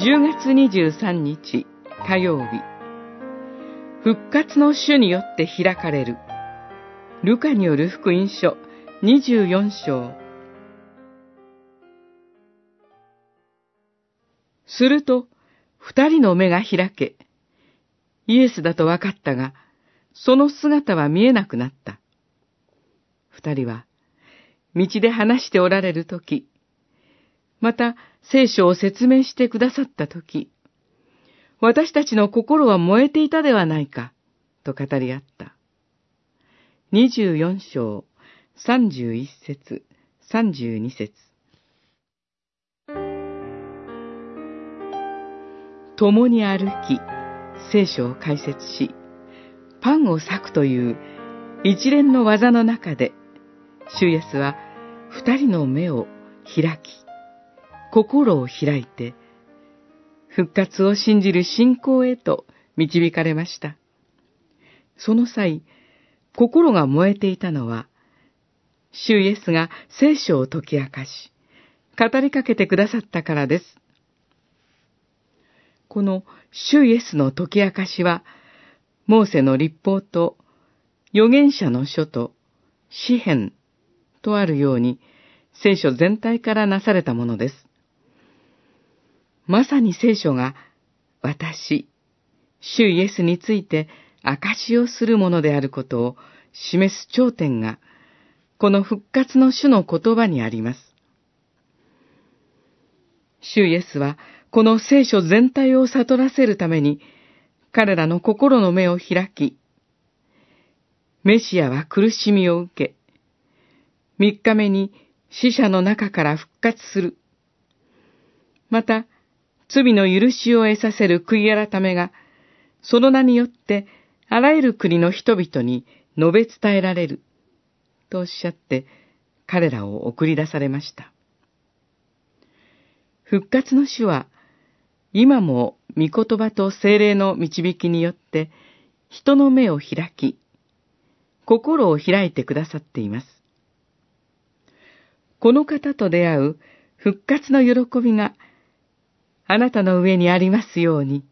10月23日火曜日。復活の主によって開かれる。ルカによる福音書24章。すると二人の目が開けイエスだと分かったがその姿は見えなくなった。二人は道で話しておられるときまた聖書を説明してくださったとき、私たちの心は燃えていたではないか、と語り合った。24章、31節、32節。共に歩き、聖書を解説し、パンを裂くという一連の技の中で、主イエスは二人の目を開き、心を開いて、復活を信じる信仰へと導かれました。その際、心が燃えていたのは、主イエスが聖書を解き明かし、語りかけてくださったからです。この主イエスの解き明かしは、モーセの立法と預言者の書と詩篇とあるように、聖書全体からなされたものです。まさに聖書が私、主イエスについて証をするものであることを示す頂点が、この復活の主の言葉にあります。主イエスは、この聖書全体を悟らせるために、彼らの心の目を開き、メシアは苦しみを受け、三日目に死者の中から復活する。また、罪の許しを得させる悔い改めが、その名によってあらゆる国の人々に述べ伝えられる、とおっしゃって彼らを送り出されました。復活の主は、今も御言葉と精霊の導きによって人の目を開き、心を開いてくださっています。この方と出会う復活の喜びがあなたの上にありますように。